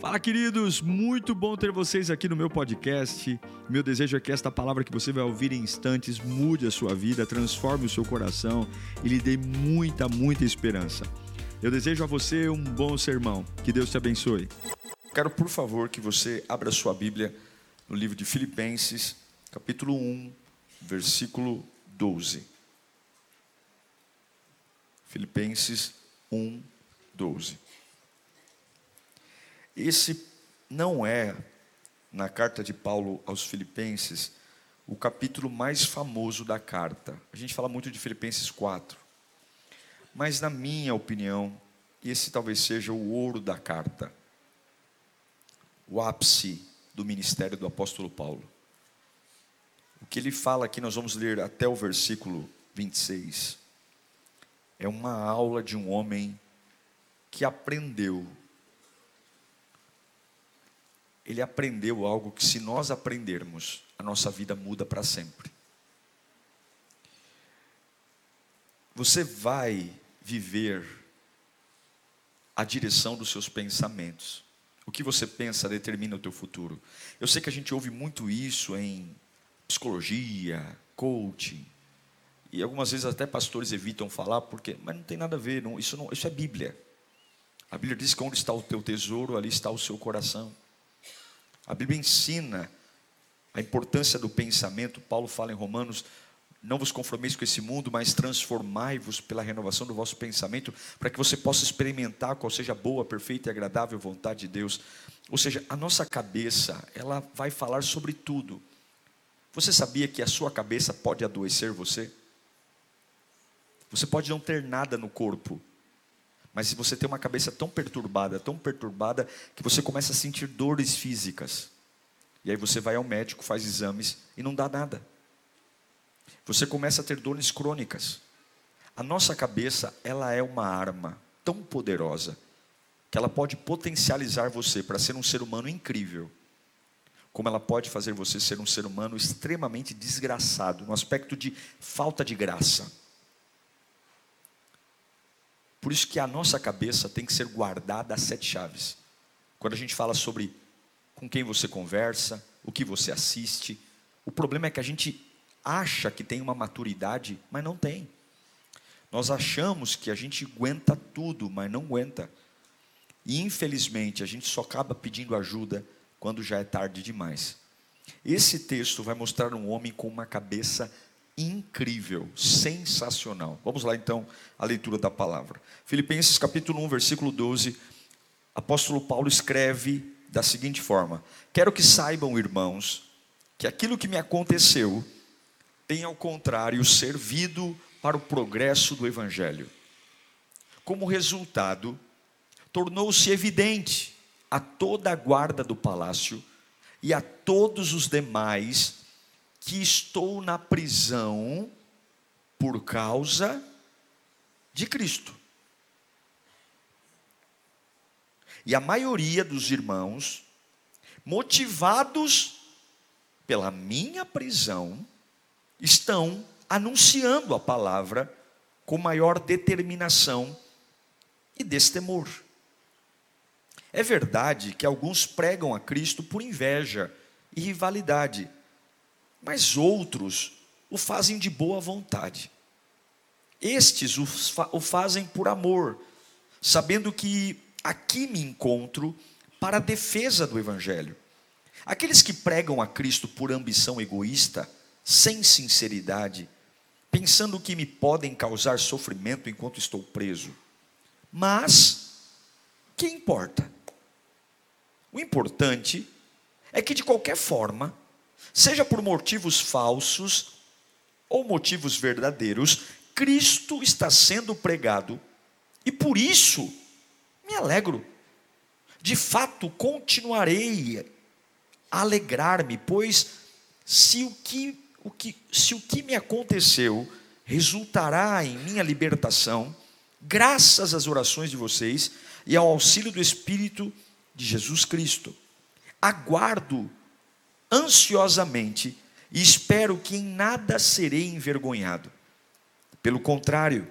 Fala, queridos! Muito bom ter vocês aqui no meu podcast. Meu desejo é que esta palavra que você vai ouvir em instantes mude a sua vida, transforme o seu coração e lhe dê muita, muita esperança. Eu desejo a você um bom sermão. Que Deus te abençoe. Quero, por favor, que você abra sua Bíblia no livro de Filipenses, capítulo 1, versículo 12. Filipenses 1, 12. Esse não é, na carta de Paulo aos Filipenses, o capítulo mais famoso da carta. A gente fala muito de Filipenses 4. Mas, na minha opinião, esse talvez seja o ouro da carta, o ápice do ministério do apóstolo Paulo. O que ele fala aqui, nós vamos ler até o versículo 26. É uma aula de um homem que aprendeu ele aprendeu algo que, se nós aprendermos, a nossa vida muda para sempre. Você vai viver a direção dos seus pensamentos. O que você pensa determina o teu futuro. Eu sei que a gente ouve muito isso em psicologia, coaching, e algumas vezes até pastores evitam falar, porque, mas não tem nada a ver, não, isso, não, isso é Bíblia. A Bíblia diz que onde está o teu tesouro, ali está o seu coração. A Bíblia ensina a importância do pensamento. Paulo fala em Romanos: não vos conformeis com esse mundo, mas transformai-vos pela renovação do vosso pensamento, para que você possa experimentar qual seja a boa, perfeita e agradável vontade de Deus. Ou seja, a nossa cabeça, ela vai falar sobre tudo. Você sabia que a sua cabeça pode adoecer você? Você pode não ter nada no corpo, mas se você tem uma cabeça tão perturbada, tão perturbada, que você começa a sentir dores físicas. E aí você vai ao médico, faz exames e não dá nada. Você começa a ter dores crônicas. A nossa cabeça, ela é uma arma tão poderosa que ela pode potencializar você para ser um ser humano incrível, como ela pode fazer você ser um ser humano extremamente desgraçado, no aspecto de falta de graça. Por isso que a nossa cabeça tem que ser guardada a sete chaves. Quando a gente fala sobre com quem você conversa, o que você assiste, o problema é que a gente acha que tem uma maturidade, mas não tem. Nós achamos que a gente aguenta tudo, mas não aguenta. E infelizmente a gente só acaba pedindo ajuda quando já é tarde demais. Esse texto vai mostrar um homem com uma cabeça incrível, sensacional. Vamos lá então a leitura da palavra. Filipenses capítulo 1, versículo 12. Apóstolo Paulo escreve da seguinte forma: Quero que saibam, irmãos, que aquilo que me aconteceu tem ao contrário servido para o progresso do evangelho. Como resultado, tornou-se evidente a toda a guarda do palácio e a todos os demais que estou na prisão por causa de Cristo. E a maioria dos irmãos, motivados pela minha prisão, estão anunciando a palavra com maior determinação e destemor. É verdade que alguns pregam a Cristo por inveja e rivalidade, mas outros o fazem de boa vontade. Estes o fazem por amor, sabendo que aqui me encontro para a defesa do Evangelho. Aqueles que pregam a Cristo por ambição egoísta, sem sinceridade, pensando que me podem causar sofrimento enquanto estou preso. Mas, que importa? O importante é que, de qualquer forma, seja por motivos falsos ou motivos verdadeiros, Cristo está sendo pregado e por isso me alegro. De fato, continuarei a alegrar-me, pois se o que, o que, se o que me aconteceu resultará em minha libertação, graças às orações de vocês e ao auxílio do Espírito de Jesus Cristo. Aguardo ansiosamente e espero que em nada serei envergonhado. Pelo contrário,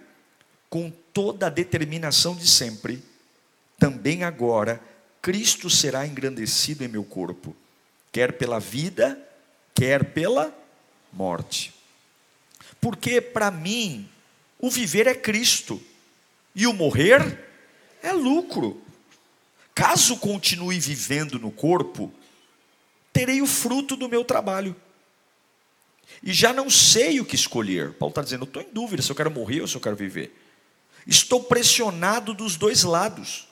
com toda a determinação de sempre, também agora Cristo será engrandecido em meu corpo, quer pela vida, quer pela morte. Porque para mim, o viver é Cristo e o morrer é lucro. Caso continue vivendo no corpo, terei o fruto do meu trabalho. E já não sei o que escolher. Paulo está dizendo: eu estou em dúvida se eu quero morrer ou se eu quero viver. Estou pressionado dos dois lados.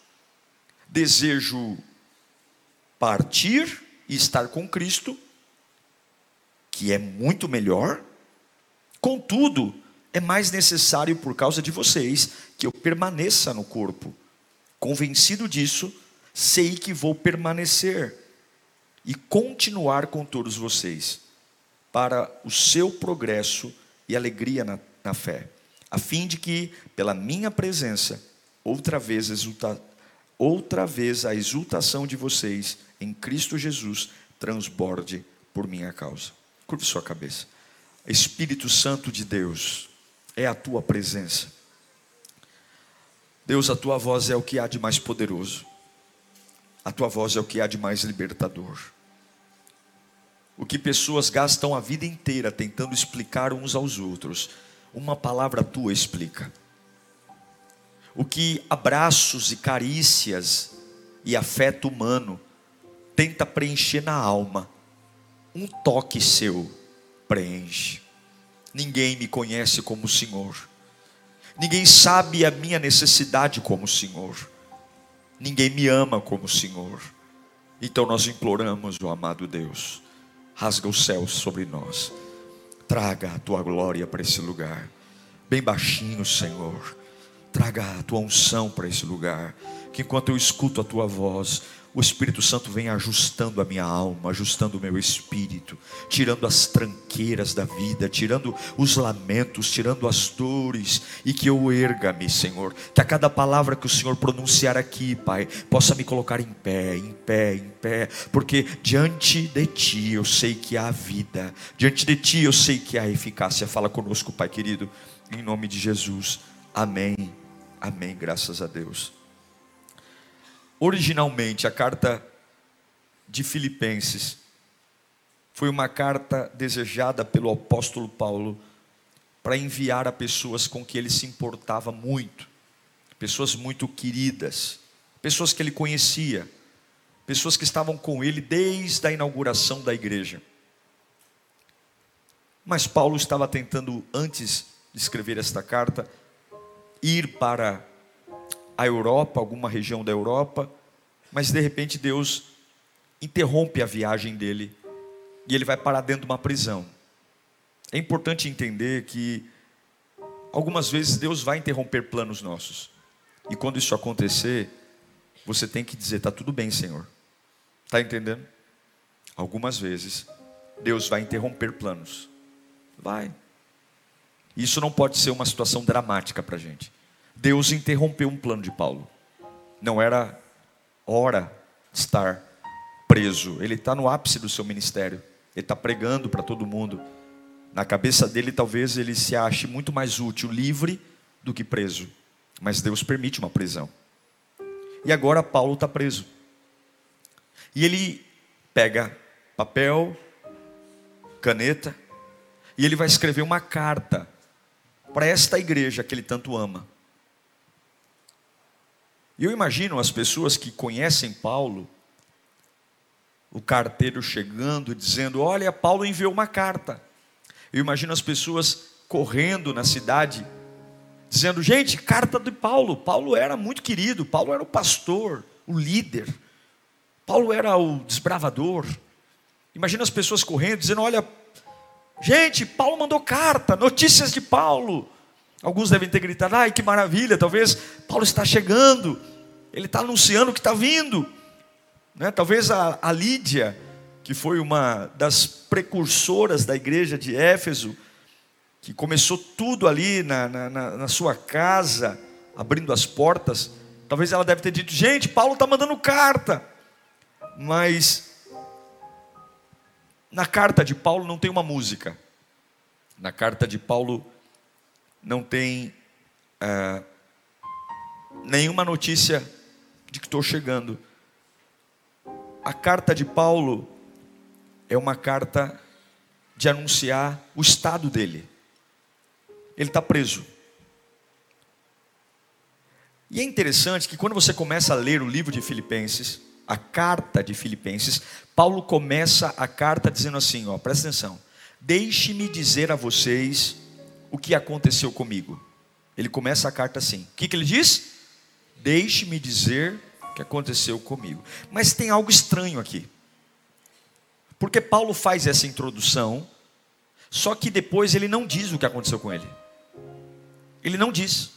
Desejo partir e estar com Cristo, que é muito melhor. Contudo, é mais necessário por causa de vocês que eu permaneça no corpo. Convencido disso, sei que vou permanecer e continuar com todos vocês para o seu progresso e alegria na, na fé, a fim de que, pela minha presença, outra vez, exulta, outra vez a exultação de vocês em Cristo Jesus transborde por minha causa. Curve sua cabeça. Espírito Santo de Deus, é a tua presença. Deus, a tua voz é o que há de mais poderoso. A tua voz é o que há de mais libertador. O que pessoas gastam a vida inteira tentando explicar uns aos outros, uma palavra tua explica. O que abraços e carícias e afeto humano tenta preencher na alma, um toque seu preenche. Ninguém me conhece como o Senhor. Ninguém sabe a minha necessidade como o Senhor. Ninguém me ama como o Senhor. Então nós imploramos, o amado Deus, rasga os céus sobre nós. Traga a tua glória para esse lugar. Bem baixinho, Senhor. Traga a tua unção para esse lugar. Que enquanto eu escuto a tua voz, o Espírito Santo vem ajustando a minha alma, ajustando o meu espírito, tirando as tranqueiras da vida, tirando os lamentos, tirando as dores, e que eu erga-me, Senhor. Que a cada palavra que o Senhor pronunciar aqui, Pai, possa me colocar em pé, em pé, em pé, porque diante de Ti eu sei que há vida, diante de Ti eu sei que há eficácia. Fala conosco, Pai querido, em nome de Jesus. Amém. Amém. Graças a Deus. Originalmente, a carta de Filipenses foi uma carta desejada pelo apóstolo Paulo para enviar a pessoas com que ele se importava muito, pessoas muito queridas, pessoas que ele conhecia, pessoas que estavam com ele desde a inauguração da igreja. Mas Paulo estava tentando, antes de escrever esta carta, ir para a Europa, alguma região da Europa, mas de repente Deus interrompe a viagem dele e ele vai parar dentro de uma prisão. É importante entender que algumas vezes Deus vai interromper planos nossos. E quando isso acontecer, você tem que dizer: está tudo bem, Senhor. Está entendendo? Algumas vezes Deus vai interromper planos. Vai. Isso não pode ser uma situação dramática para a gente. Deus interrompeu um plano de Paulo. Não era hora de estar preso. Ele está no ápice do seu ministério. Ele está pregando para todo mundo. Na cabeça dele, talvez ele se ache muito mais útil livre do que preso. Mas Deus permite uma prisão. E agora Paulo está preso. E ele pega papel, caneta, e ele vai escrever uma carta para esta igreja que ele tanto ama. E eu imagino as pessoas que conhecem Paulo, o carteiro chegando e dizendo: Olha, Paulo enviou uma carta. Eu imagino as pessoas correndo na cidade, dizendo: Gente, carta de Paulo. Paulo era muito querido, Paulo era o pastor, o líder, Paulo era o desbravador. Imagina as pessoas correndo, dizendo: Olha, gente, Paulo mandou carta, notícias de Paulo. Alguns devem ter gritado: ai que maravilha, talvez Paulo está chegando, ele está anunciando que está vindo. Né? Talvez a, a Lídia, que foi uma das precursoras da igreja de Éfeso, que começou tudo ali na, na, na sua casa, abrindo as portas, talvez ela deve ter dito: gente, Paulo está mandando carta. Mas na carta de Paulo não tem uma música. Na carta de Paulo não tem é, nenhuma notícia de que estou chegando. a carta de Paulo é uma carta de anunciar o estado dele. Ele está preso. E é interessante que quando você começa a ler o livro de Filipenses, a carta de Filipenses, Paulo começa a carta dizendo assim: ó, presta atenção, deixe-me dizer a vocês o que aconteceu comigo. Ele começa a carta assim: o que, que ele diz? Deixe-me dizer o que aconteceu comigo. Mas tem algo estranho aqui. Porque Paulo faz essa introdução, só que depois ele não diz o que aconteceu com ele. Ele não diz.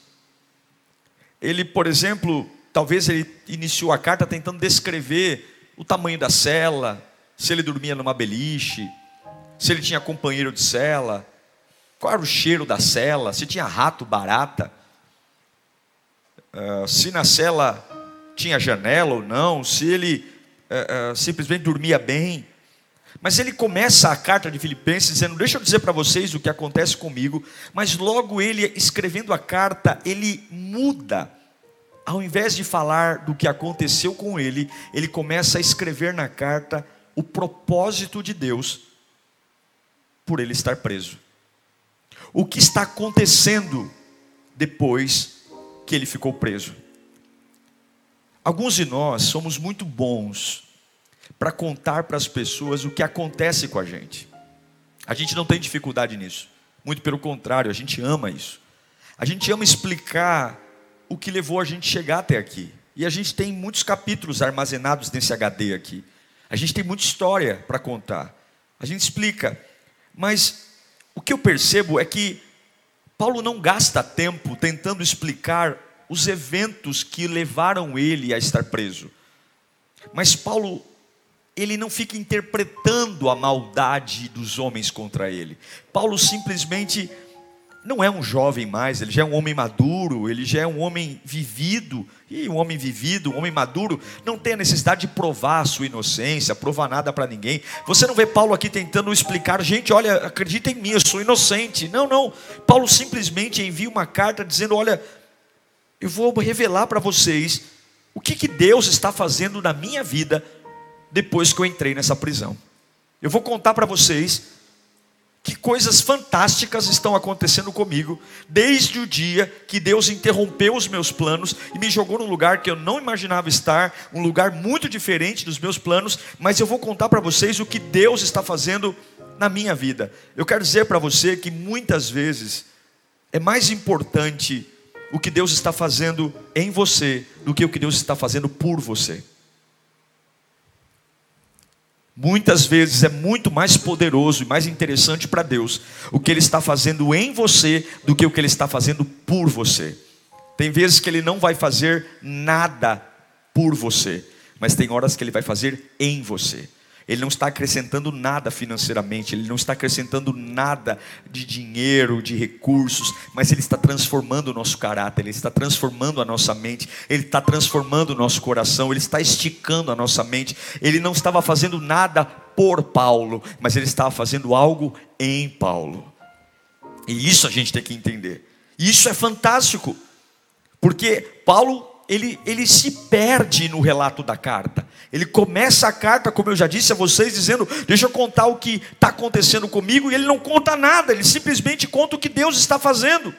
Ele, por exemplo, talvez ele iniciou a carta tentando descrever o tamanho da cela, se ele dormia numa beliche, se ele tinha companheiro de cela, qual era o cheiro da cela, se tinha rato, barata, uh, se na cela tinha janela ou não, se ele uh, uh, simplesmente dormia bem. Mas ele começa a carta de Filipenses dizendo: Deixa eu dizer para vocês o que acontece comigo. Mas logo ele, escrevendo a carta, ele muda. Ao invés de falar do que aconteceu com ele, ele começa a escrever na carta o propósito de Deus por ele estar preso. O que está acontecendo depois que ele ficou preso? Alguns de nós somos muito bons para contar para as pessoas o que acontece com a gente. A gente não tem dificuldade nisso. Muito pelo contrário, a gente ama isso. A gente ama explicar o que levou a gente chegar até aqui. E a gente tem muitos capítulos armazenados nesse HD aqui. A gente tem muita história para contar. A gente explica. Mas o que eu percebo é que Paulo não gasta tempo tentando explicar os eventos que levaram ele a estar preso. Mas Paulo ele não fica interpretando a maldade dos homens contra ele. Paulo simplesmente não é um jovem mais, ele já é um homem maduro, ele já é um homem vivido. E um homem vivido, um homem maduro, não tem a necessidade de provar a sua inocência, provar nada para ninguém. Você não vê Paulo aqui tentando explicar, gente, olha, acredita em mim, eu sou inocente. Não, não. Paulo simplesmente envia uma carta dizendo: olha, eu vou revelar para vocês o que, que Deus está fazendo na minha vida depois que eu entrei nessa prisão. Eu vou contar para vocês que coisas fantásticas estão acontecendo comigo desde o dia que Deus interrompeu os meus planos e me jogou num lugar que eu não imaginava estar, um lugar muito diferente dos meus planos, mas eu vou contar para vocês o que Deus está fazendo na minha vida. Eu quero dizer para você que muitas vezes é mais importante o que Deus está fazendo em você do que o que Deus está fazendo por você. Muitas vezes é muito mais poderoso e mais interessante para Deus o que Ele está fazendo em você do que o que Ele está fazendo por você. Tem vezes que Ele não vai fazer nada por você, mas tem horas que Ele vai fazer em você. Ele não está acrescentando nada financeiramente, ele não está acrescentando nada de dinheiro, de recursos, mas ele está transformando o nosso caráter, ele está transformando a nossa mente, ele está transformando o nosso coração, ele está esticando a nossa mente. Ele não estava fazendo nada por Paulo, mas ele estava fazendo algo em Paulo. E isso a gente tem que entender. Isso é fantástico, porque Paulo ele, ele se perde no relato da carta. Ele começa a carta, como eu já disse a vocês, dizendo: Deixa eu contar o que está acontecendo comigo, e ele não conta nada, ele simplesmente conta o que Deus está fazendo.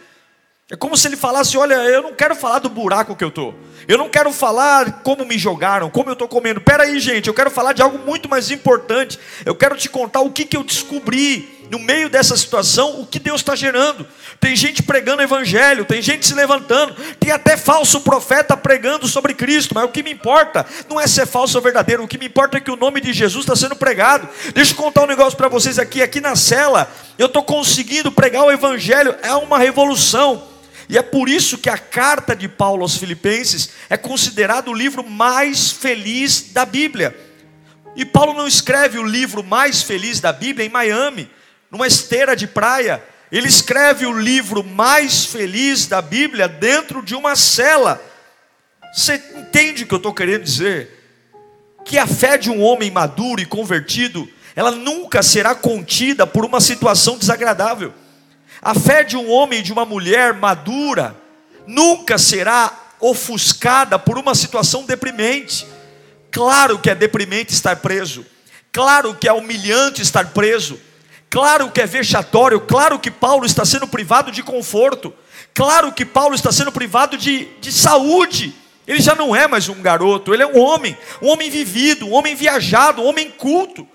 É como se ele falasse: Olha, eu não quero falar do buraco que eu estou, eu não quero falar como me jogaram, como eu estou comendo. Pera aí, gente, eu quero falar de algo muito mais importante. Eu quero te contar o que, que eu descobri no meio dessa situação, o que Deus está gerando. Tem gente pregando evangelho, tem gente se levantando, tem até falso profeta pregando sobre Cristo, mas o que me importa não é ser falso ou verdadeiro, o que me importa é que o nome de Jesus está sendo pregado. Deixa eu contar um negócio para vocês aqui, aqui na cela, eu estou conseguindo pregar o evangelho, é uma revolução. E é por isso que a carta de Paulo aos Filipenses é considerado o livro mais feliz da Bíblia. E Paulo não escreve o livro mais feliz da Bíblia em Miami numa esteira de praia. Ele escreve o livro mais feliz da Bíblia dentro de uma cela. Você entende o que eu estou querendo dizer? Que a fé de um homem maduro e convertido, ela nunca será contida por uma situação desagradável. A fé de um homem e de uma mulher madura nunca será ofuscada por uma situação deprimente. Claro que é deprimente estar preso. Claro que é humilhante estar preso. Claro que é vexatório. Claro que Paulo está sendo privado de conforto. Claro que Paulo está sendo privado de, de saúde. Ele já não é mais um garoto, ele é um homem, um homem vivido, um homem viajado, um homem culto.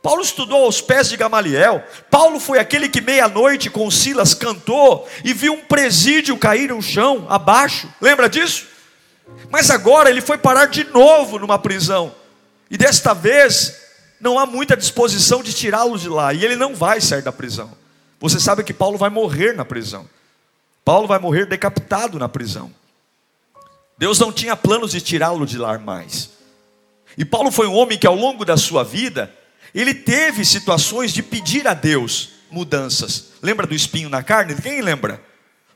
Paulo estudou aos pés de Gamaliel. Paulo foi aquele que meia-noite com Silas cantou e viu um presídio cair no chão, abaixo. Lembra disso? Mas agora ele foi parar de novo numa prisão. E desta vez não há muita disposição de tirá-lo de lá. E ele não vai sair da prisão. Você sabe que Paulo vai morrer na prisão. Paulo vai morrer decapitado na prisão. Deus não tinha planos de tirá-lo de lá mais. E Paulo foi um homem que ao longo da sua vida, ele teve situações de pedir a Deus mudanças. Lembra do espinho na carne? Quem lembra?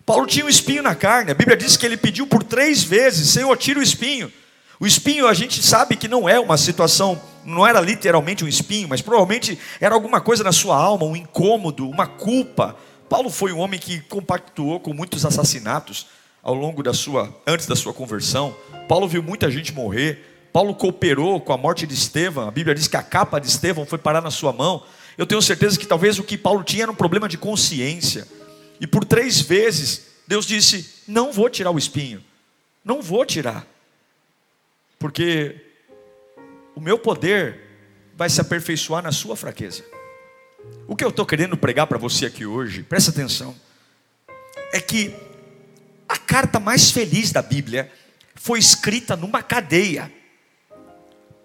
Paulo tinha um espinho na carne. A Bíblia diz que ele pediu por três vezes: Senhor, tira o espinho. O espinho a gente sabe que não é uma situação, não era literalmente um espinho, mas provavelmente era alguma coisa na sua alma, um incômodo, uma culpa. Paulo foi um homem que compactuou com muitos assassinatos ao longo da sua, antes da sua conversão. Paulo viu muita gente morrer. Paulo cooperou com a morte de Estevão. A Bíblia diz que a capa de Estevão foi parar na sua mão. Eu tenho certeza que talvez o que Paulo tinha era um problema de consciência. E por três vezes Deus disse: Não vou tirar o espinho, não vou tirar porque o meu poder vai se aperfeiçoar na sua fraqueza. O que eu estou querendo pregar para você aqui hoje, presta atenção, é que a carta mais feliz da Bíblia foi escrita numa cadeia.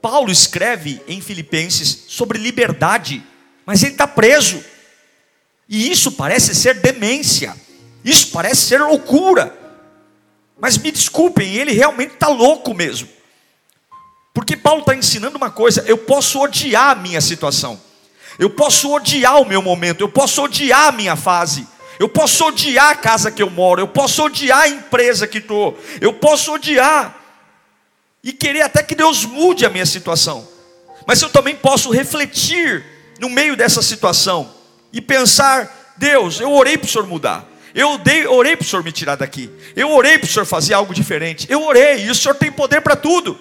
Paulo escreve em Filipenses sobre liberdade, mas ele está preso. E isso parece ser demência, isso parece ser loucura. Mas me desculpem, ele realmente está louco mesmo. Porque Paulo está ensinando uma coisa: eu posso odiar a minha situação, eu posso odiar o meu momento, eu posso odiar a minha fase, eu posso odiar a casa que eu moro, eu posso odiar a empresa que estou, eu posso odiar e querer até que Deus mude a minha situação, mas eu também posso refletir no meio dessa situação e pensar: Deus, eu orei para o Senhor mudar. Eu orei, orei para o Senhor me tirar daqui. Eu orei para o Senhor fazer algo diferente. Eu orei, e o Senhor tem poder para tudo.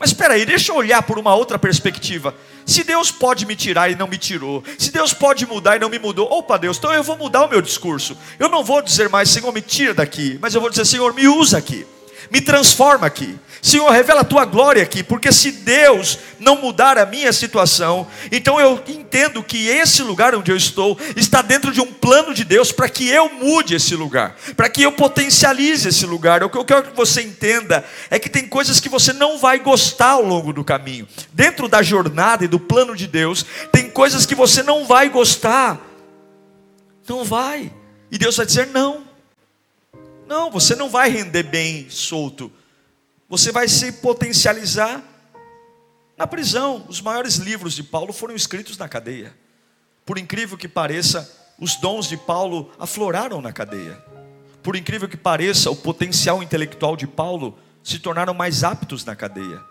Mas espera aí, deixa eu olhar por uma outra perspectiva. Se Deus pode me tirar e não me tirou, se Deus pode mudar e não me mudou, opa Deus, então eu vou mudar o meu discurso. Eu não vou dizer mais, Senhor, me tira daqui, mas eu vou dizer, Senhor, me usa aqui, me transforma aqui. Senhor, revela a tua glória aqui, porque se Deus não mudar a minha situação, então eu entendo que esse lugar onde eu estou está dentro de um plano de Deus para que eu mude esse lugar, para que eu potencialize esse lugar. O que eu quero que você entenda é que tem coisas que você não vai gostar ao longo do caminho. Dentro da jornada e do plano de Deus, tem coisas que você não vai gostar. Não vai. E Deus vai dizer não. Não, você não vai render bem solto você vai se potencializar na prisão. Os maiores livros de Paulo foram escritos na cadeia. Por incrível que pareça, os dons de Paulo afloraram na cadeia. Por incrível que pareça, o potencial intelectual de Paulo se tornaram mais aptos na cadeia.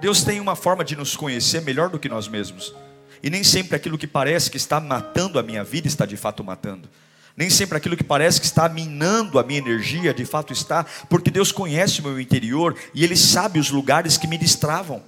Deus tem uma forma de nos conhecer melhor do que nós mesmos. E nem sempre aquilo que parece que está matando a minha vida está de fato matando. Nem sempre aquilo que parece que está minando a minha energia, de fato está, porque Deus conhece o meu interior e Ele sabe os lugares que me destravam,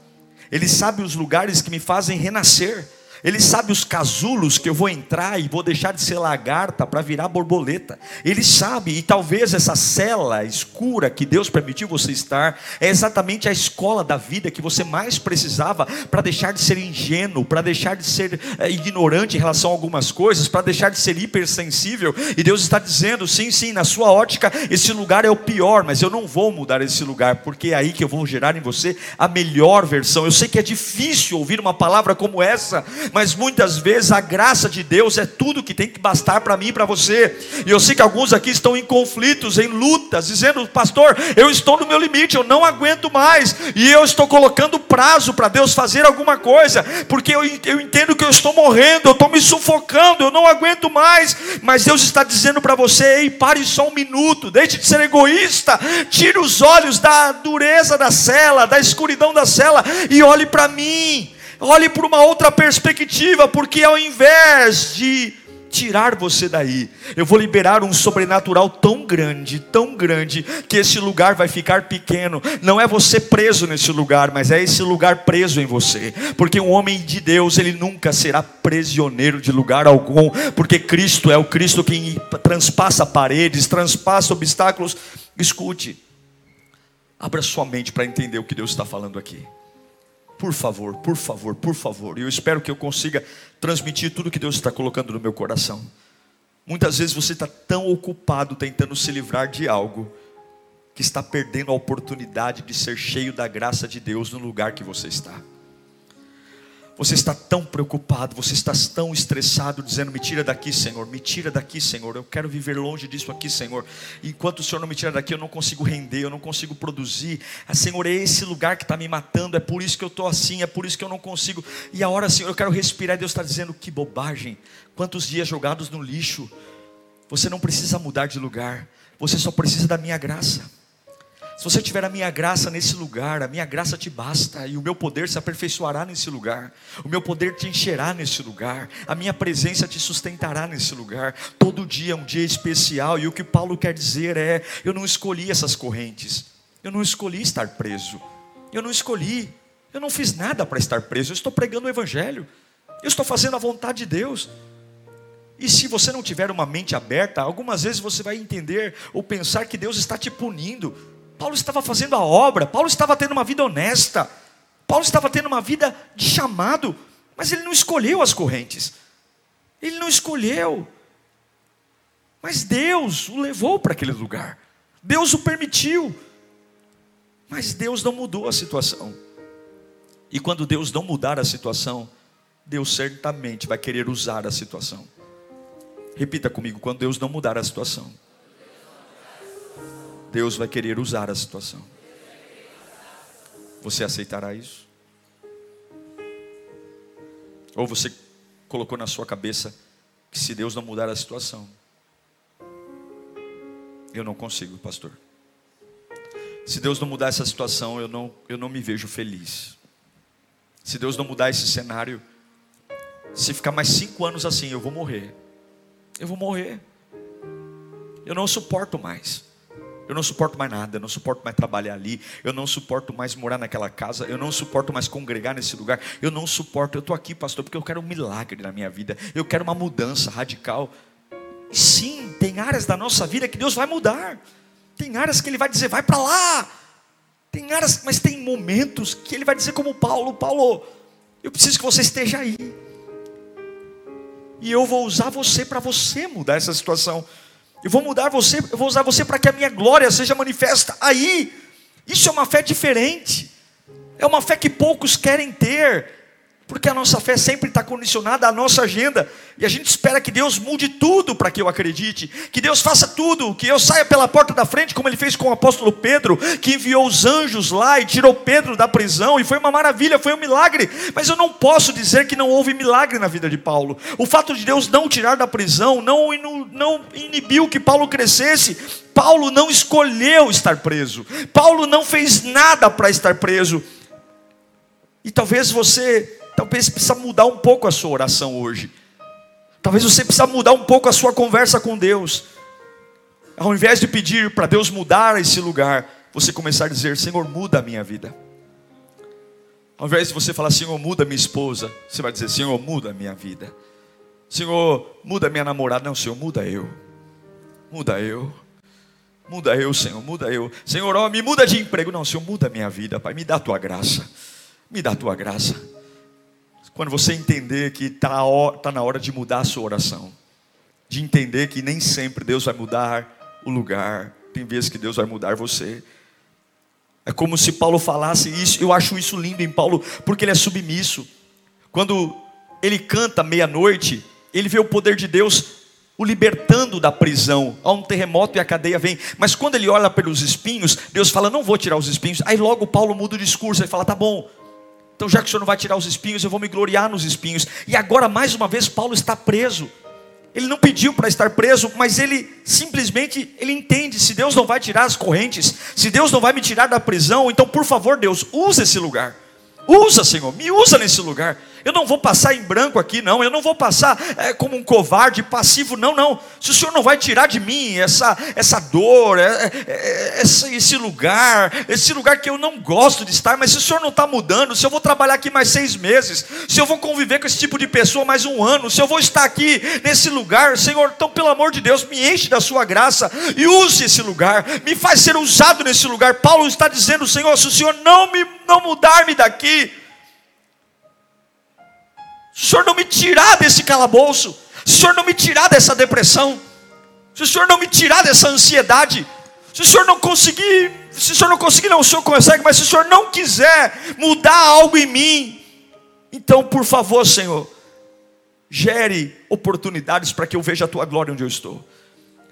Ele sabe os lugares que me fazem renascer. Ele sabe os casulos que eu vou entrar e vou deixar de ser lagarta para virar borboleta. Ele sabe, e talvez essa cela escura que Deus permitiu você estar, é exatamente a escola da vida que você mais precisava para deixar de ser ingênuo, para deixar de ser é, ignorante em relação a algumas coisas, para deixar de ser hipersensível. E Deus está dizendo: sim, sim, na sua ótica, esse lugar é o pior, mas eu não vou mudar esse lugar, porque é aí que eu vou gerar em você a melhor versão. Eu sei que é difícil ouvir uma palavra como essa, mas muitas vezes a graça de Deus é tudo que tem que bastar para mim e para você. E eu sei que alguns aqui estão em conflitos, em lutas, dizendo, pastor, eu estou no meu limite, eu não aguento mais, e eu estou colocando prazo para Deus fazer alguma coisa, porque eu, eu entendo que eu estou morrendo, eu estou me sufocando, eu não aguento mais, mas Deus está dizendo para você, ei, pare só um minuto, deixe de ser egoísta, tire os olhos da dureza da cela, da escuridão da cela, e olhe para mim. Olhe por uma outra perspectiva, porque ao invés de tirar você daí. Eu vou liberar um sobrenatural tão grande, tão grande, que esse lugar vai ficar pequeno. Não é você preso nesse lugar, mas é esse lugar preso em você. Porque um homem de Deus, ele nunca será prisioneiro de lugar algum, porque Cristo é o Cristo que transpassa paredes, transpassa obstáculos. Escute, abra sua mente para entender o que Deus está falando aqui. Por favor, por favor, por favor. E eu espero que eu consiga transmitir tudo que Deus está colocando no meu coração. Muitas vezes você está tão ocupado tentando se livrar de algo, que está perdendo a oportunidade de ser cheio da graça de Deus no lugar que você está. Você está tão preocupado, você está tão estressado, dizendo: Me tira daqui, Senhor, me tira daqui, Senhor. Eu quero viver longe disso aqui, Senhor. Enquanto o Senhor não me tira daqui, eu não consigo render, eu não consigo produzir. Ah, Senhor, é esse lugar que está me matando, é por isso que eu estou assim, é por isso que eu não consigo. E a hora, Senhor, eu quero respirar. Deus está dizendo: Que bobagem, quantos dias jogados no lixo. Você não precisa mudar de lugar, você só precisa da minha graça. Se você tiver a minha graça nesse lugar, a minha graça te basta e o meu poder se aperfeiçoará nesse lugar. O meu poder te encherá nesse lugar. A minha presença te sustentará nesse lugar. Todo dia é um dia especial e o que Paulo quer dizer é: eu não escolhi essas correntes. Eu não escolhi estar preso. Eu não escolhi. Eu não fiz nada para estar preso. Eu estou pregando o evangelho. Eu estou fazendo a vontade de Deus. E se você não tiver uma mente aberta, algumas vezes você vai entender ou pensar que Deus está te punindo Paulo estava fazendo a obra, Paulo estava tendo uma vida honesta, Paulo estava tendo uma vida de chamado, mas ele não escolheu as correntes, ele não escolheu, mas Deus o levou para aquele lugar, Deus o permitiu, mas Deus não mudou a situação, e quando Deus não mudar a situação, Deus certamente vai querer usar a situação. Repita comigo: quando Deus não mudar a situação, Deus vai querer usar a situação. Você aceitará isso? Ou você colocou na sua cabeça que se Deus não mudar a situação, eu não consigo, pastor. Se Deus não mudar essa situação, eu não, eu não me vejo feliz. Se Deus não mudar esse cenário, se ficar mais cinco anos assim, eu vou morrer. Eu vou morrer. Eu não suporto mais. Eu não suporto mais nada, eu não suporto mais trabalhar ali, eu não suporto mais morar naquela casa, eu não suporto mais congregar nesse lugar, eu não suporto, eu estou aqui, pastor, porque eu quero um milagre na minha vida, eu quero uma mudança radical. E sim, tem áreas da nossa vida que Deus vai mudar, tem áreas que Ele vai dizer, vai para lá, tem áreas, mas tem momentos que Ele vai dizer, como Paulo: Paulo, eu preciso que você esteja aí, e eu vou usar você para você mudar essa situação. Eu vou mudar você, eu vou usar você para que a minha glória seja manifesta aí. Isso é uma fé diferente. É uma fé que poucos querem ter. Porque a nossa fé sempre está condicionada à nossa agenda. E a gente espera que Deus mude tudo para que eu acredite. Que Deus faça tudo. Que eu saia pela porta da frente, como ele fez com o apóstolo Pedro, que enviou os anjos lá e tirou Pedro da prisão. E foi uma maravilha, foi um milagre. Mas eu não posso dizer que não houve milagre na vida de Paulo. O fato de Deus não tirar da prisão não, não inibiu que Paulo crescesse. Paulo não escolheu estar preso. Paulo não fez nada para estar preso. E talvez você Talvez precisa mudar um pouco a sua oração hoje. Talvez você precisa mudar um pouco a sua conversa com Deus. Ao invés de pedir para Deus mudar esse lugar, você começar a dizer: Senhor, muda a minha vida. Ao invés de você falar, Senhor, muda minha esposa, você vai dizer, Senhor, muda a minha vida. Senhor, muda minha namorada. Não, Senhor, muda eu. Muda eu. Muda eu, Senhor, muda eu. Senhor, me muda de emprego. Não, Senhor, muda a minha vida, Pai. Me dá a tua graça. Me dá a tua graça. Quando você entender que está tá na hora de mudar a sua oração, de entender que nem sempre Deus vai mudar o lugar, tem vezes que Deus vai mudar você. É como se Paulo falasse isso, eu acho isso lindo em Paulo, porque ele é submisso. Quando ele canta meia-noite, ele vê o poder de Deus o libertando da prisão. Há um terremoto e a cadeia vem. Mas quando ele olha pelos espinhos, Deus fala: Não vou tirar os espinhos. Aí logo Paulo muda o discurso. Ele fala: Tá bom, então, já que o Senhor não vai tirar os espinhos, eu vou me gloriar nos espinhos. E agora, mais uma vez, Paulo está preso. Ele não pediu para estar preso, mas ele simplesmente ele entende: se Deus não vai tirar as correntes, se Deus não vai me tirar da prisão, então, por favor, Deus, usa esse lugar. Usa, Senhor, me usa nesse lugar. Eu não vou passar em branco aqui, não. Eu não vou passar é, como um covarde, passivo, não, não. Se o Senhor não vai tirar de mim essa, essa dor, é, é, esse, esse lugar, esse lugar que eu não gosto de estar, mas se o Senhor não está mudando, se eu vou trabalhar aqui mais seis meses, se eu vou conviver com esse tipo de pessoa mais um ano, se eu vou estar aqui nesse lugar, Senhor, então pelo amor de Deus, me enche da sua graça e use esse lugar, me faz ser usado nesse lugar. Paulo está dizendo, Senhor, se o Senhor não me não mudar-me daqui, o Senhor não me tirar desse calabouço, se o Senhor não me tirar dessa depressão, se o Senhor não me tirar dessa ansiedade, se o Senhor não conseguir, se o Senhor não conseguir, não, o Senhor consegue, mas se o Senhor não quiser mudar algo em mim, então, por favor, Senhor, gere oportunidades para que eu veja a tua glória onde eu estou.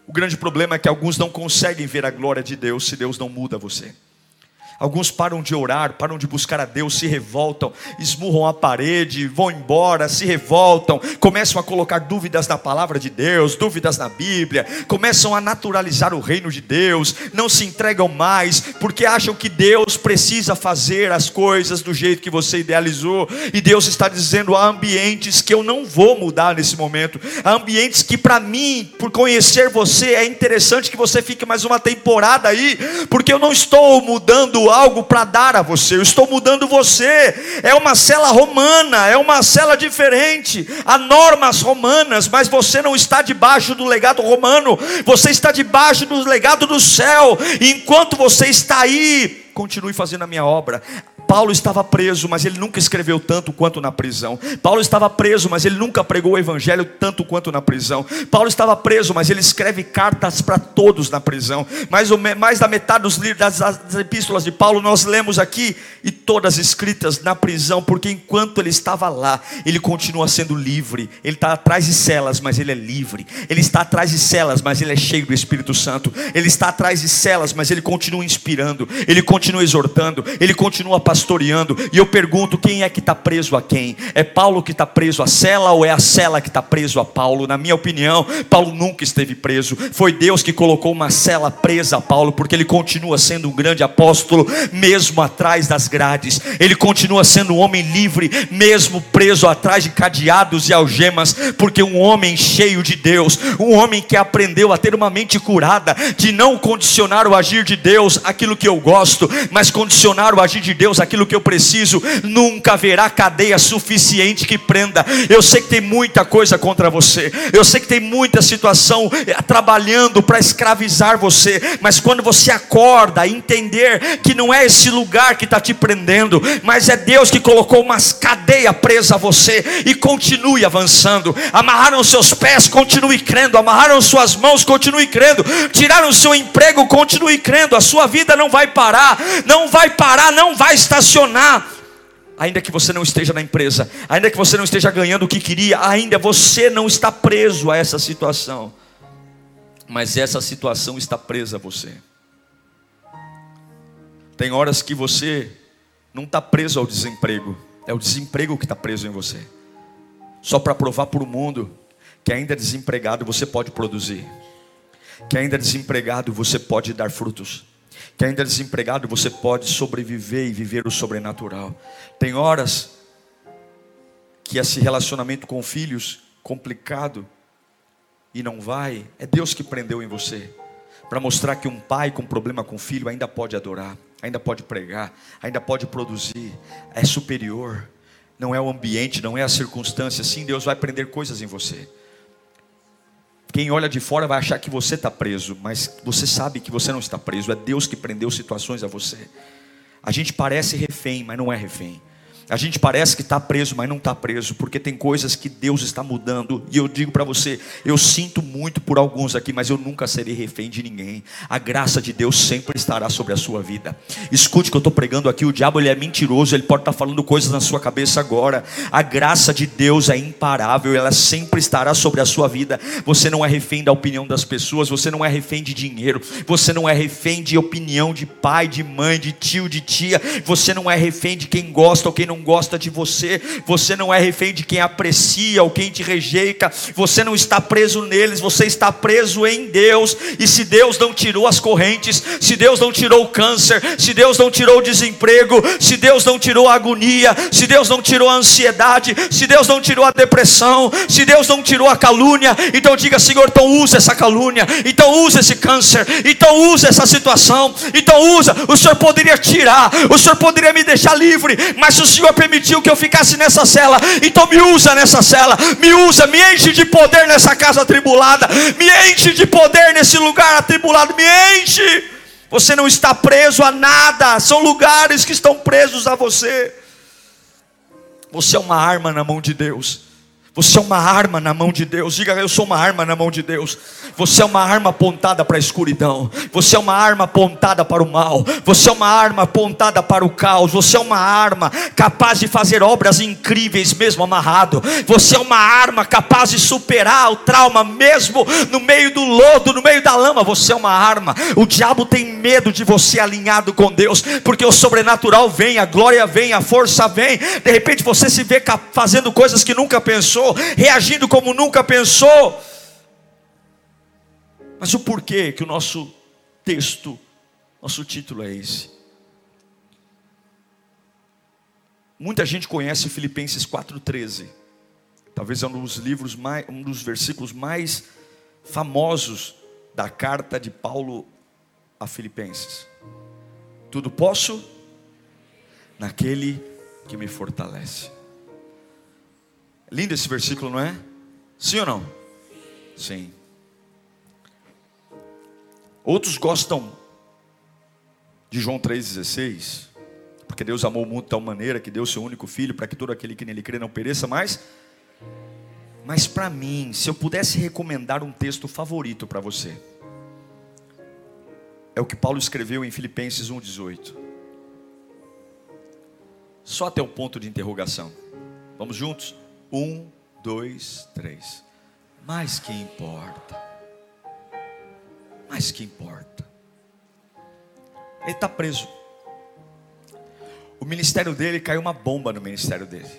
O grande problema é que alguns não conseguem ver a glória de Deus se Deus não muda você. Alguns param de orar, param de buscar a Deus, se revoltam, esmurram a parede, vão embora, se revoltam, começam a colocar dúvidas na palavra de Deus, dúvidas na Bíblia, começam a naturalizar o reino de Deus, não se entregam mais, porque acham que Deus precisa fazer as coisas do jeito que você idealizou, e Deus está dizendo: há ambientes que eu não vou mudar nesse momento, há ambientes que para mim, por conhecer você, é interessante que você fique mais uma temporada aí, porque eu não estou mudando algo para dar a você, eu estou mudando você. É uma cela romana, é uma cela diferente. Há normas romanas, mas você não está debaixo do legado romano, você está debaixo do legado do céu. Enquanto você está aí, continue fazendo a minha obra. Paulo estava preso, mas ele nunca escreveu tanto quanto na prisão. Paulo estava preso, mas ele nunca pregou o evangelho tanto quanto na prisão. Paulo estava preso, mas ele escreve cartas para todos na prisão. Mais, ou, mais da metade dos livros, das, das epístolas de Paulo nós lemos aqui e todas escritas na prisão, porque enquanto ele estava lá, ele continua sendo livre. Ele está atrás de celas, mas ele é livre. Ele está atrás de celas, mas ele é cheio do Espírito Santo. Ele está atrás de celas, mas ele continua inspirando. Ele continua exortando. Ele continua passando pastoreando, e eu pergunto: quem é que está preso a quem? É Paulo que está preso à cela ou é a cela que está preso a Paulo? Na minha opinião, Paulo nunca esteve preso, foi Deus que colocou uma cela presa a Paulo, porque ele continua sendo um grande apóstolo, mesmo atrás das grades, ele continua sendo um homem livre, mesmo preso atrás de cadeados e algemas, porque um homem cheio de Deus, um homem que aprendeu a ter uma mente curada, de não condicionar o agir de Deus aquilo que eu gosto, mas condicionar o agir de Deus aquilo que eu preciso, nunca haverá cadeia suficiente que prenda. Eu sei que tem muita coisa contra você, eu sei que tem muita situação eh, trabalhando para escravizar você, mas quando você acorda, entender que não é esse lugar que está te prendendo, mas é Deus que colocou umas cadeia presa a você e continue avançando. Amarraram seus pés, continue crendo. Amarraram suas mãos, continue crendo. Tiraram seu emprego, continue crendo. A sua vida não vai parar, não vai parar, não vai estar estacionar. Ainda que você não esteja na empresa, ainda que você não esteja ganhando o que queria, ainda você não está preso a essa situação. Mas essa situação está presa a você. Tem horas que você não está preso ao desemprego, é o desemprego que está preso em você. Só para provar para o mundo que ainda desempregado você pode produzir, que ainda desempregado você pode dar frutos que ainda desempregado, você pode sobreviver e viver o sobrenatural. Tem horas que esse relacionamento com filhos complicado e não vai, é Deus que prendeu em você para mostrar que um pai com problema com filho ainda pode adorar, ainda pode pregar, ainda pode produzir, é superior. Não é o ambiente, não é a circunstância. Sim, Deus vai prender coisas em você. Quem olha de fora vai achar que você está preso, mas você sabe que você não está preso. É Deus que prendeu situações a você. A gente parece refém, mas não é refém. A gente parece que está preso, mas não está preso, porque tem coisas que Deus está mudando. E eu digo para você, eu sinto muito por alguns aqui, mas eu nunca serei refém de ninguém. A graça de Deus sempre estará sobre a sua vida. Escute que eu estou pregando aqui, o diabo ele é mentiroso, ele pode estar tá falando coisas na sua cabeça agora. A graça de Deus é imparável, ela sempre estará sobre a sua vida. Você não é refém da opinião das pessoas, você não é refém de dinheiro, você não é refém de opinião de pai, de mãe, de tio, de tia, você não é refém de quem gosta ou quem não não gosta de você, você não é refém de quem aprecia ou quem te rejeita, você não está preso neles, você está preso em Deus. E se Deus não tirou as correntes, se Deus não tirou o câncer, se Deus não tirou o desemprego, se Deus não tirou a agonia, se Deus não tirou a ansiedade, se Deus não tirou a depressão, se Deus não tirou a calúnia, então diga, Senhor, então usa essa calúnia, então usa esse câncer, então usa essa situação, então usa. O Senhor poderia tirar, o Senhor poderia me deixar livre, mas o Senhor permitiu que eu ficasse nessa cela, então me usa nessa cela, me usa, me enche de poder nessa casa atribulada, me enche de poder nesse lugar atribulado, me enche. Você não está preso a nada, são lugares que estão presos a você. Você é uma arma na mão de Deus. Você é uma arma na mão de Deus. Diga, eu sou uma arma na mão de Deus. Você é uma arma apontada para a escuridão. Você é uma arma apontada para o mal. Você é uma arma apontada para o caos. Você é uma arma capaz de fazer obras incríveis mesmo amarrado. Você é uma arma capaz de superar o trauma mesmo no meio do lodo, no meio da lama. Você é uma arma. O diabo tem medo de você alinhado com Deus, porque o sobrenatural vem, a glória vem, a força vem. De repente você se vê fazendo coisas que nunca pensou pensou, reagindo como nunca pensou. Mas o porquê que o nosso texto, nosso título é esse? Muita gente conhece Filipenses 4,13. Talvez é um dos livros mais, um dos versículos mais famosos da carta de Paulo a Filipenses. Tudo posso naquele que me fortalece. Lindo esse versículo, não é? Sim ou não? Sim. Outros gostam de João 3,16, porque Deus amou o mundo de tal maneira que deu seu único filho para que todo aquele que nele crê não pereça mais. Mas para mim, se eu pudesse recomendar um texto favorito para você, é o que Paulo escreveu em Filipenses 1,18. Só até o ponto de interrogação. Vamos juntos? Um, dois, três. Mas que importa? Mas que importa? Ele está preso. O ministério dele caiu uma bomba no ministério dele.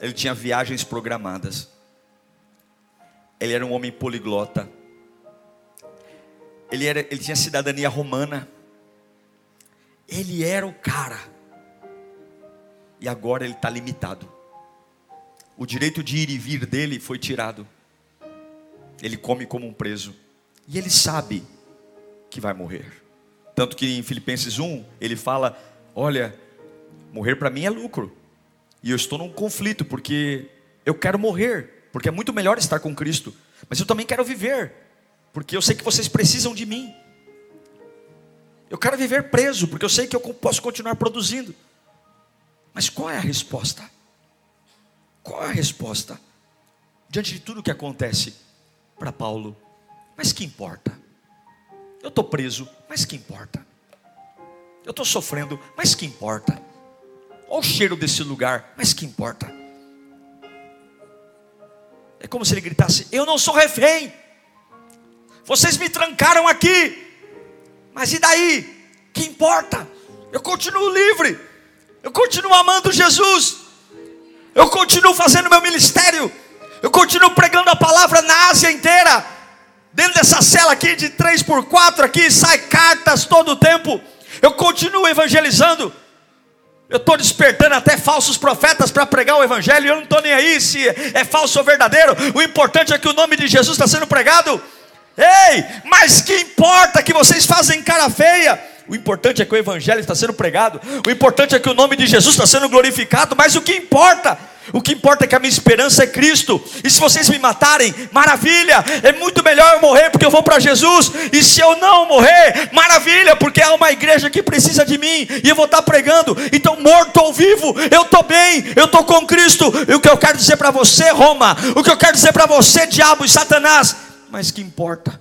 Ele tinha viagens programadas. Ele era um homem poliglota. Ele, era, ele tinha cidadania romana. Ele era o cara. E agora ele está limitado. O direito de ir e vir dele foi tirado. Ele come como um preso. E ele sabe que vai morrer. Tanto que em Filipenses 1, ele fala: Olha, morrer para mim é lucro. E eu estou num conflito, porque eu quero morrer, porque é muito melhor estar com Cristo. Mas eu também quero viver, porque eu sei que vocês precisam de mim. Eu quero viver preso, porque eu sei que eu posso continuar produzindo. Mas qual é a resposta? Qual é a resposta? Diante de tudo que acontece para Paulo, mas que importa? Eu estou preso, mas que importa? Eu estou sofrendo, mas que importa? Olha o cheiro desse lugar, mas que importa? É como se ele gritasse: Eu não sou refém, vocês me trancaram aqui, mas e daí? Que importa? Eu continuo livre, eu continuo amando Jesus, eu continuo fazendo meu ministério. Eu continuo pregando a palavra na Ásia inteira. Dentro dessa cela aqui de 3 por 4 aqui, sai cartas todo o tempo. Eu continuo evangelizando. Eu estou despertando até falsos profetas para pregar o Evangelho. Eu não estou nem aí se é falso ou verdadeiro. O importante é que o nome de Jesus está sendo pregado. Ei, mas que importa que vocês fazem cara feia? O importante é que o Evangelho está sendo pregado. O importante é que o nome de Jesus está sendo glorificado. Mas o que importa? O que importa é que a minha esperança é Cristo. E se vocês me matarem, maravilha. É muito melhor eu morrer porque eu vou para Jesus. E se eu não morrer, maravilha, porque há uma igreja que precisa de mim e eu vou estar pregando. Então, morto ou vivo, eu estou bem, eu estou com Cristo. E o que eu quero dizer para você, Roma, o que eu quero dizer para você, diabo e Satanás, mas que importa?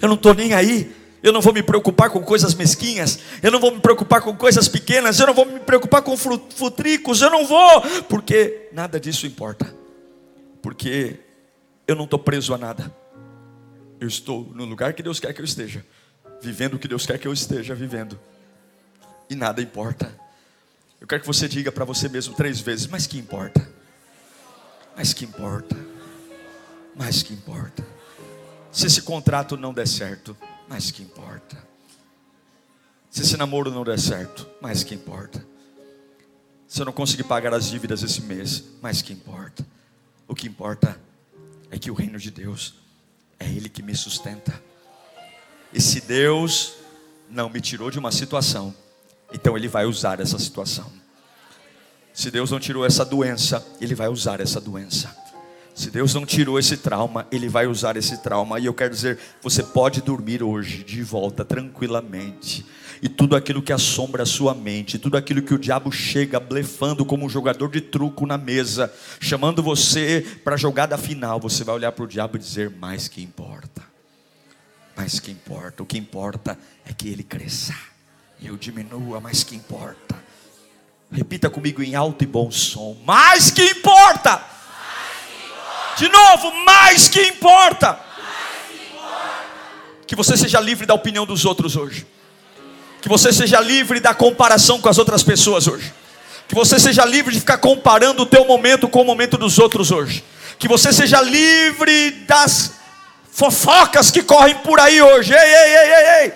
Eu não estou nem aí eu não vou me preocupar com coisas mesquinhas, eu não vou me preocupar com coisas pequenas, eu não vou me preocupar com futricos, eu não vou, porque nada disso importa, porque eu não estou preso a nada, eu estou no lugar que Deus quer que eu esteja, vivendo o que Deus quer que eu esteja vivendo, e nada importa. Eu quero que você diga para você mesmo três vezes: Mas que importa? Mas que importa? Mas que importa? Se esse contrato não der certo, mas que importa? Se esse namoro não der certo, mas que importa? Se eu não conseguir pagar as dívidas esse mês, mas que importa? O que importa é que o reino de Deus é Ele que me sustenta. E se Deus não me tirou de uma situação, então Ele vai usar essa situação. Se Deus não tirou essa doença, Ele vai usar essa doença. Se Deus não tirou esse trauma, Ele vai usar esse trauma. E eu quero dizer, você pode dormir hoje de volta tranquilamente. E tudo aquilo que assombra a sua mente, tudo aquilo que o diabo chega blefando como um jogador de truco na mesa, chamando você para a jogada final, você vai olhar para o diabo e dizer: mais que importa, mais que importa, o que importa é que ele cresça e eu diminua, mais que importa. Repita comigo em alto e bom som: mais que importa de novo, mais que importa. Que você seja livre da opinião dos outros hoje. Que você seja livre da comparação com as outras pessoas hoje. Que você seja livre de ficar comparando o teu momento com o momento dos outros hoje. Que você seja livre das fofocas que correm por aí hoje. Ei, ei, ei, ei, ei.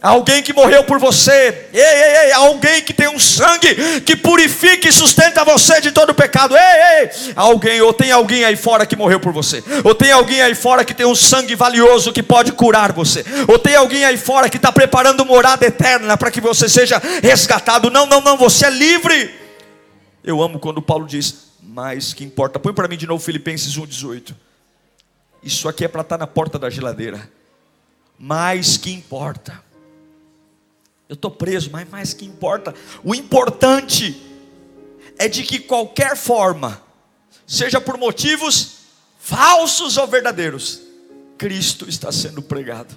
Alguém que morreu por você, ei, ei, ei, alguém que tem um sangue que purifica e sustenta você de todo pecado, ei, ei, alguém, ou tem alguém aí fora que morreu por você, ou tem alguém aí fora que tem um sangue valioso que pode curar você, ou tem alguém aí fora que está preparando morada eterna para que você seja resgatado. Não, não, não, você é livre. Eu amo quando Paulo diz, mas que importa, põe para mim de novo Filipenses 1,18. Isso aqui é para estar tá na porta da geladeira, mas que importa eu estou preso, mas mais que importa? O importante é de que qualquer forma, seja por motivos falsos ou verdadeiros, Cristo está sendo pregado.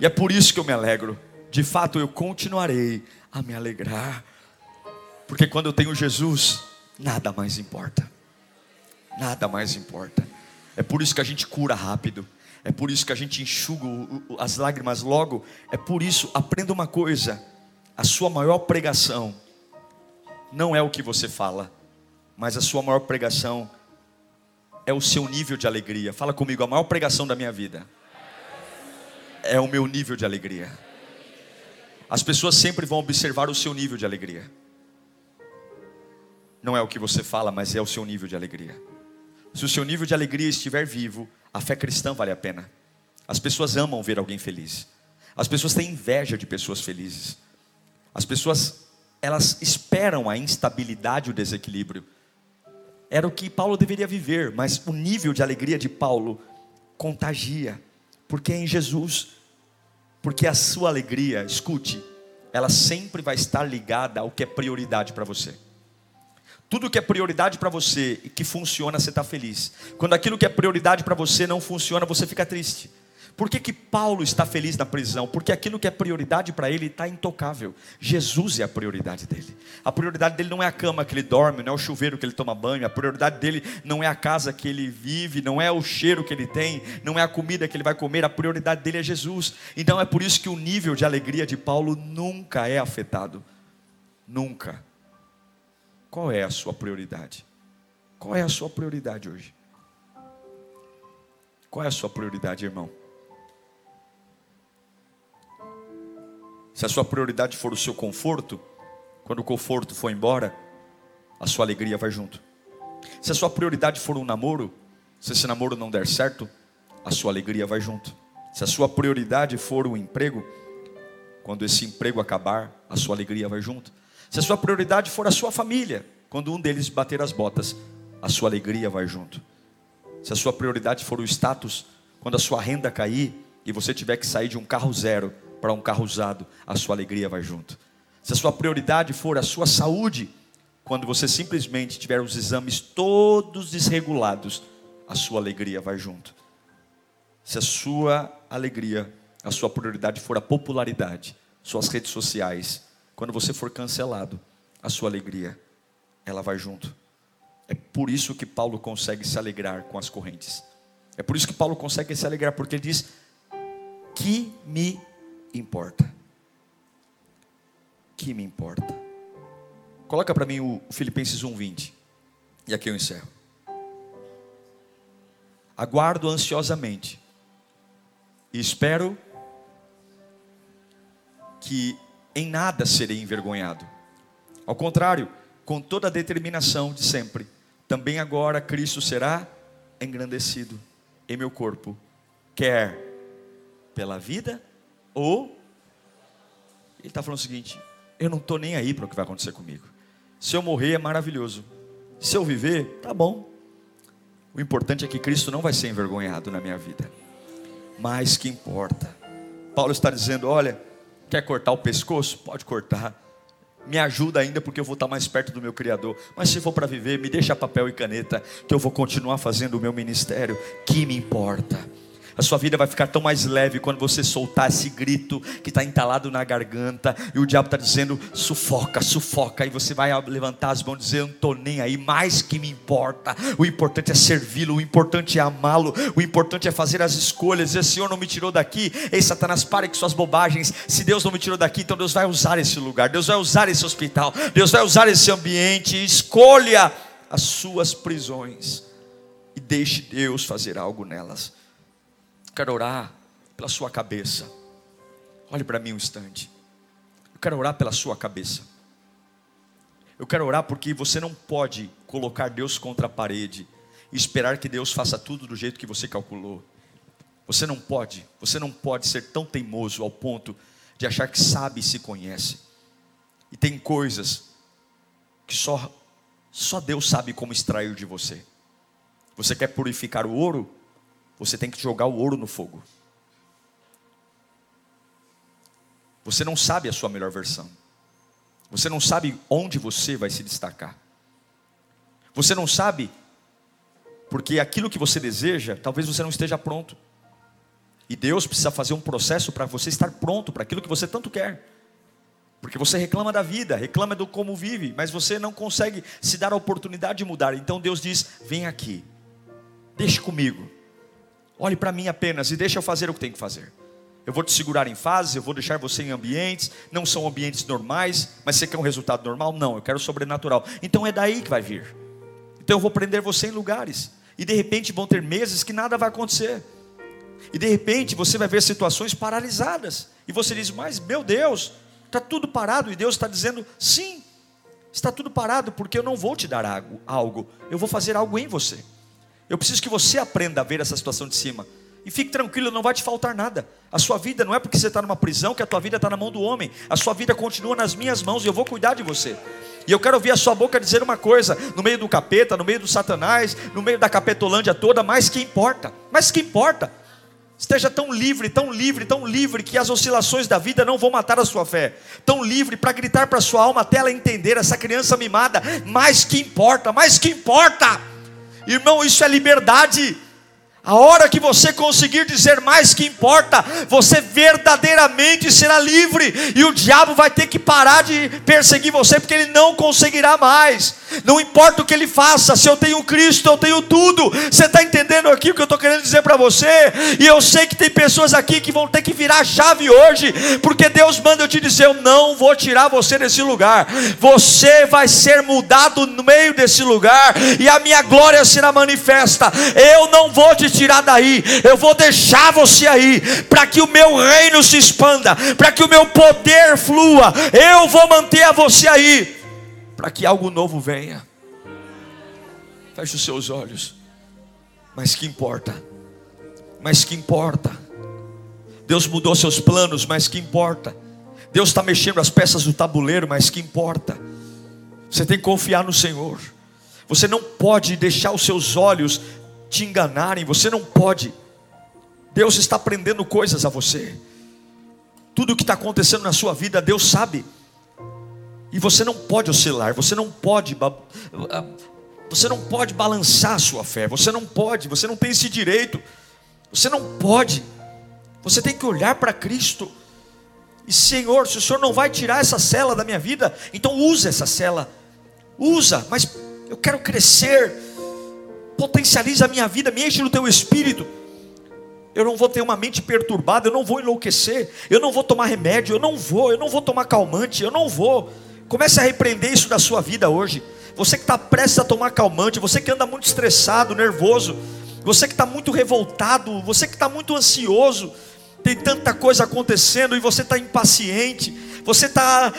E é por isso que eu me alegro. De fato, eu continuarei a me alegrar. Porque quando eu tenho Jesus, nada mais importa. Nada mais importa. É por isso que a gente cura rápido. É por isso que a gente enxuga as lágrimas logo. É por isso, aprenda uma coisa: a sua maior pregação não é o que você fala, mas a sua maior pregação é o seu nível de alegria. Fala comigo, a maior pregação da minha vida é o meu nível de alegria. As pessoas sempre vão observar o seu nível de alegria. Não é o que você fala, mas é o seu nível de alegria. Se o seu nível de alegria estiver vivo, a fé cristã vale a pena. As pessoas amam ver alguém feliz. As pessoas têm inveja de pessoas felizes. As pessoas, elas esperam a instabilidade e o desequilíbrio. Era o que Paulo deveria viver, mas o nível de alegria de Paulo contagia, porque é em Jesus. Porque a sua alegria, escute, ela sempre vai estar ligada ao que é prioridade para você. Tudo que é prioridade para você e que funciona, você está feliz. Quando aquilo que é prioridade para você não funciona, você fica triste. Por que, que Paulo está feliz na prisão? Porque aquilo que é prioridade para ele está intocável. Jesus é a prioridade dele. A prioridade dele não é a cama que ele dorme, não é o chuveiro que ele toma banho. A prioridade dele não é a casa que ele vive, não é o cheiro que ele tem, não é a comida que ele vai comer. A prioridade dele é Jesus. Então é por isso que o nível de alegria de Paulo nunca é afetado. Nunca. Qual é a sua prioridade? Qual é a sua prioridade hoje? Qual é a sua prioridade, irmão? Se a sua prioridade for o seu conforto, quando o conforto for embora, a sua alegria vai junto. Se a sua prioridade for um namoro, se esse namoro não der certo, a sua alegria vai junto. Se a sua prioridade for o emprego, quando esse emprego acabar, a sua alegria vai junto. Se a sua prioridade for a sua família, quando um deles bater as botas, a sua alegria vai junto. Se a sua prioridade for o status, quando a sua renda cair e você tiver que sair de um carro zero para um carro usado, a sua alegria vai junto. Se a sua prioridade for a sua saúde, quando você simplesmente tiver os exames todos desregulados, a sua alegria vai junto. Se a sua alegria, a sua prioridade for a popularidade, suas redes sociais, quando você for cancelado, a sua alegria, ela vai junto. É por isso que Paulo consegue se alegrar com as correntes. É por isso que Paulo consegue se alegrar, porque ele diz: Que me importa? Que me importa? Coloca para mim o Filipenses 1:20. E aqui eu encerro. Aguardo ansiosamente e espero que em nada serei envergonhado. Ao contrário, com toda a determinação de sempre, também agora Cristo será engrandecido em meu corpo, quer pela vida ou. Ele está falando o seguinte: eu não estou nem aí para o que vai acontecer comigo. Se eu morrer é maravilhoso. Se eu viver, tá bom. O importante é que Cristo não vai ser envergonhado na minha vida. Mas que importa. Paulo está dizendo: olha, quer cortar o pescoço? Pode cortar. Me ajuda ainda porque eu vou estar mais perto do meu Criador. Mas se for para viver, me deixa papel e caneta, que eu vou continuar fazendo o meu ministério. Que me importa. A sua vida vai ficar tão mais leve quando você soltar esse grito que está entalado na garganta e o diabo está dizendo sufoca, sufoca. E você vai levantar as mãos e dizer: Eu não estou nem aí, mais que me importa. O importante é servi-lo, o importante é amá-lo, o importante é fazer as escolhas. Dizer: Senhor não me tirou daqui. Ei, Satanás, pare com suas bobagens. Se Deus não me tirou daqui, então Deus vai usar esse lugar, Deus vai usar esse hospital, Deus vai usar esse ambiente. Escolha as suas prisões e deixe Deus fazer algo nelas quero orar pela sua cabeça. Olhe para mim um instante. Eu quero orar pela sua cabeça. Eu quero orar porque você não pode colocar Deus contra a parede e esperar que Deus faça tudo do jeito que você calculou. Você não pode, você não pode ser tão teimoso ao ponto de achar que sabe e se conhece. E tem coisas que só só Deus sabe como extrair de você. Você quer purificar o ouro? Você tem que jogar o ouro no fogo. Você não sabe a sua melhor versão. Você não sabe onde você vai se destacar. Você não sabe, porque aquilo que você deseja, talvez você não esteja pronto. E Deus precisa fazer um processo para você estar pronto para aquilo que você tanto quer. Porque você reclama da vida, reclama do como vive, mas você não consegue se dar a oportunidade de mudar. Então Deus diz: vem aqui, deixe comigo. Olhe para mim apenas e deixe eu fazer o que tenho que fazer. Eu vou te segurar em fases, eu vou deixar você em ambientes, não são ambientes normais, mas você quer um resultado normal? Não, eu quero sobrenatural. Então é daí que vai vir. Então eu vou prender você em lugares. E de repente vão ter meses que nada vai acontecer. E de repente você vai ver situações paralisadas. E você diz, mas meu Deus, está tudo parado. E Deus está dizendo, sim, está tudo parado, porque eu não vou te dar algo, eu vou fazer algo em você. Eu preciso que você aprenda a ver essa situação de cima. E fique tranquilo, não vai te faltar nada. A sua vida não é porque você está numa prisão que a tua vida está na mão do homem. A sua vida continua nas minhas mãos e eu vou cuidar de você. E eu quero ouvir a sua boca dizer uma coisa: no meio do capeta, no meio do Satanás, no meio da capetolândia toda, mas que importa? Mas que importa? Esteja tão livre, tão livre, tão livre que as oscilações da vida não vão matar a sua fé. Tão livre para gritar para a sua alma até ela entender essa criança mimada. Mas que importa? Mas que importa? Irmão, isso é liberdade. A hora que você conseguir dizer mais que importa, você verdadeiramente será livre, e o diabo vai ter que parar de perseguir você, porque ele não conseguirá mais. Não importa o que ele faça, se eu tenho Cristo, eu tenho tudo. Você está entendendo aqui o que eu estou querendo dizer para você? E eu sei que tem pessoas aqui que vão ter que virar a chave hoje, porque Deus manda eu te dizer: eu não vou tirar você desse lugar, você vai ser mudado no meio desse lugar, e a minha glória será manifesta. Eu não vou te tirar daí, eu vou deixar você aí, para que o meu reino se expanda, para que o meu poder flua, eu vou manter a você aí, para que algo novo venha. Feche os seus olhos, mas que importa, mas que importa. Deus mudou seus planos, mas que importa. Deus está mexendo as peças do tabuleiro, mas que importa. Você tem que confiar no Senhor. Você não pode deixar os seus olhos te enganarem, você não pode. Deus está aprendendo coisas a você. Tudo o que está acontecendo na sua vida, Deus sabe. E você não pode oscilar, você não pode você não pode balançar a sua fé, você não pode, você não tem esse direito. Você não pode. Você tem que olhar para Cristo. E Senhor, se o Senhor não vai tirar essa cela da minha vida, então usa essa cela. Usa, mas eu quero crescer potencializa a minha vida, me enche no teu espírito. Eu não vou ter uma mente perturbada, eu não vou enlouquecer, eu não vou tomar remédio, eu não vou, eu não vou tomar calmante, eu não vou. Comece a repreender isso da sua vida hoje. Você que está prestes a tomar calmante, você que anda muito estressado, nervoso, você que está muito revoltado, você que está muito ansioso, tem tanta coisa acontecendo e você está impaciente, você está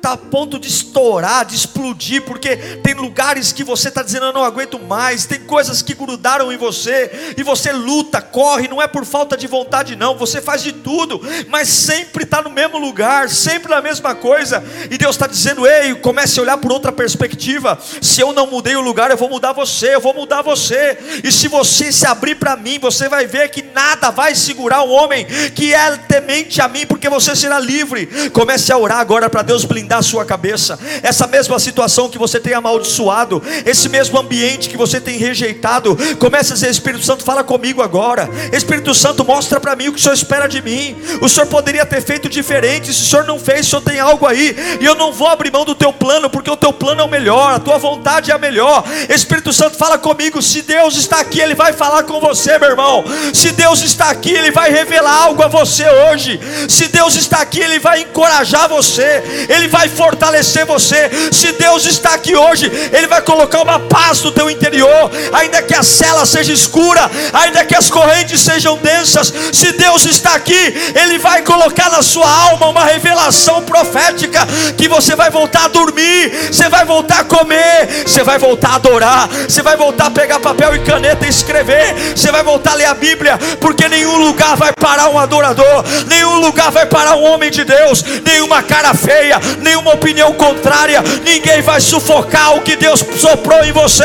tá a ponto de estourar, de explodir, porque tem lugares que você está dizendo, eu não aguento mais, tem coisas que grudaram em você, e você luta, corre, não é por falta de vontade, não, você faz de tudo, mas sempre está no mesmo lugar, sempre na mesma coisa, e Deus está dizendo, ei, comece a olhar por outra perspectiva, se eu não mudei o lugar, eu vou mudar você, eu vou mudar você, e se você se abrir para mim, você vai ver que nada vai segurar o homem que é temente a mim, porque você será livre. Comece a orar agora para Deus blindar a sua cabeça. Essa mesma situação que você tem amaldiçoado, esse mesmo ambiente que você tem rejeitado, comece a dizer: Espírito Santo, fala comigo agora. Espírito Santo, mostra para mim o que o Senhor espera de mim. O Senhor poderia ter feito diferente. Se o Senhor não fez, o Senhor tem algo aí. E eu não vou abrir mão do teu plano, porque o teu plano é o melhor, a tua vontade é a melhor. Espírito Santo, fala comigo. Se Deus está aqui, Ele vai falar com você, meu irmão. Se Deus está aqui, Ele vai revelar algo a você hoje. Se Deus está aqui, Ele vai encorajar você. Ele vai fortalecer você. Se Deus está aqui hoje, Ele vai colocar uma paz no teu interior, ainda que a cela seja escura, ainda que as correntes sejam densas. Se Deus está aqui, Ele vai colocar na sua alma uma revelação profética que você vai voltar a dormir, você vai voltar a comer, você vai voltar a adorar, você vai voltar a pegar papel e caneta e escrever, você vai voltar a ler a Bíblia, porque nenhum lugar vai parar um adorador, nenhum lugar vai parar um homem de Deus, nenhuma cara feia, nenhuma opinião contrária, ninguém vai sufocar o que Deus soprou em você,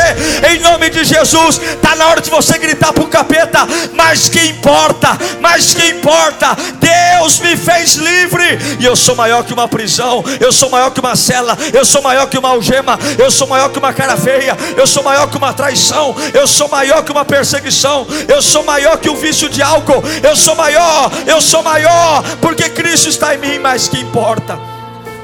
em nome de Jesus. Está na hora de você gritar para o capeta, mas que importa, mas que importa, Deus me fez livre, e eu sou maior que uma prisão, eu sou maior que uma cela, eu sou maior que uma algema, eu sou maior que uma cara feia, eu sou maior que uma traição, eu sou maior que uma perseguição, eu sou maior que um vício de álcool, eu sou maior, eu sou maior, porque Cristo está em mim, mas que importa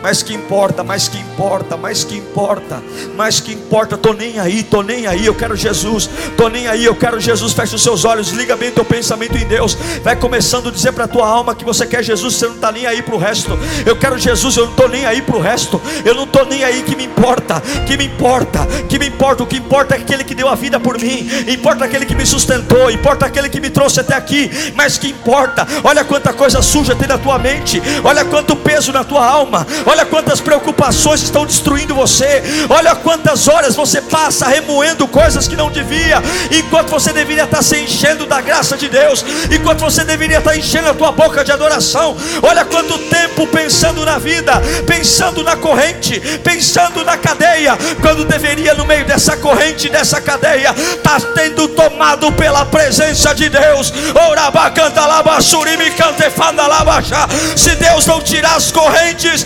mas que importa, mas que importa, mas que importa, mas que importa, tô nem aí, tô nem aí, eu quero Jesus, tô nem aí, eu quero Jesus. Fecha os seus olhos, liga bem teu pensamento em Deus. Vai começando a dizer para tua alma que você quer Jesus, você não está nem aí para o resto. Eu quero Jesus, eu não estou nem aí para o resto. Eu não estou nem aí que me importa, que me importa, que me importa. O que importa é aquele que deu a vida por mim, importa aquele que me sustentou, importa aquele que me trouxe até aqui. Mas que importa? Olha quanta coisa suja tem na tua mente, olha quanto peso na tua alma Olha quantas preocupações estão destruindo você. Olha quantas horas você passa remoendo coisas que não devia, enquanto você deveria estar se enchendo da graça de Deus, enquanto você deveria estar enchendo a tua boca de adoração. Olha quanto tempo pensando na vida, pensando na corrente, pensando na cadeia, quando deveria no meio dessa corrente, dessa cadeia, estar tá tendo tomado pela presença de Deus. Se Deus não tirar as correntes,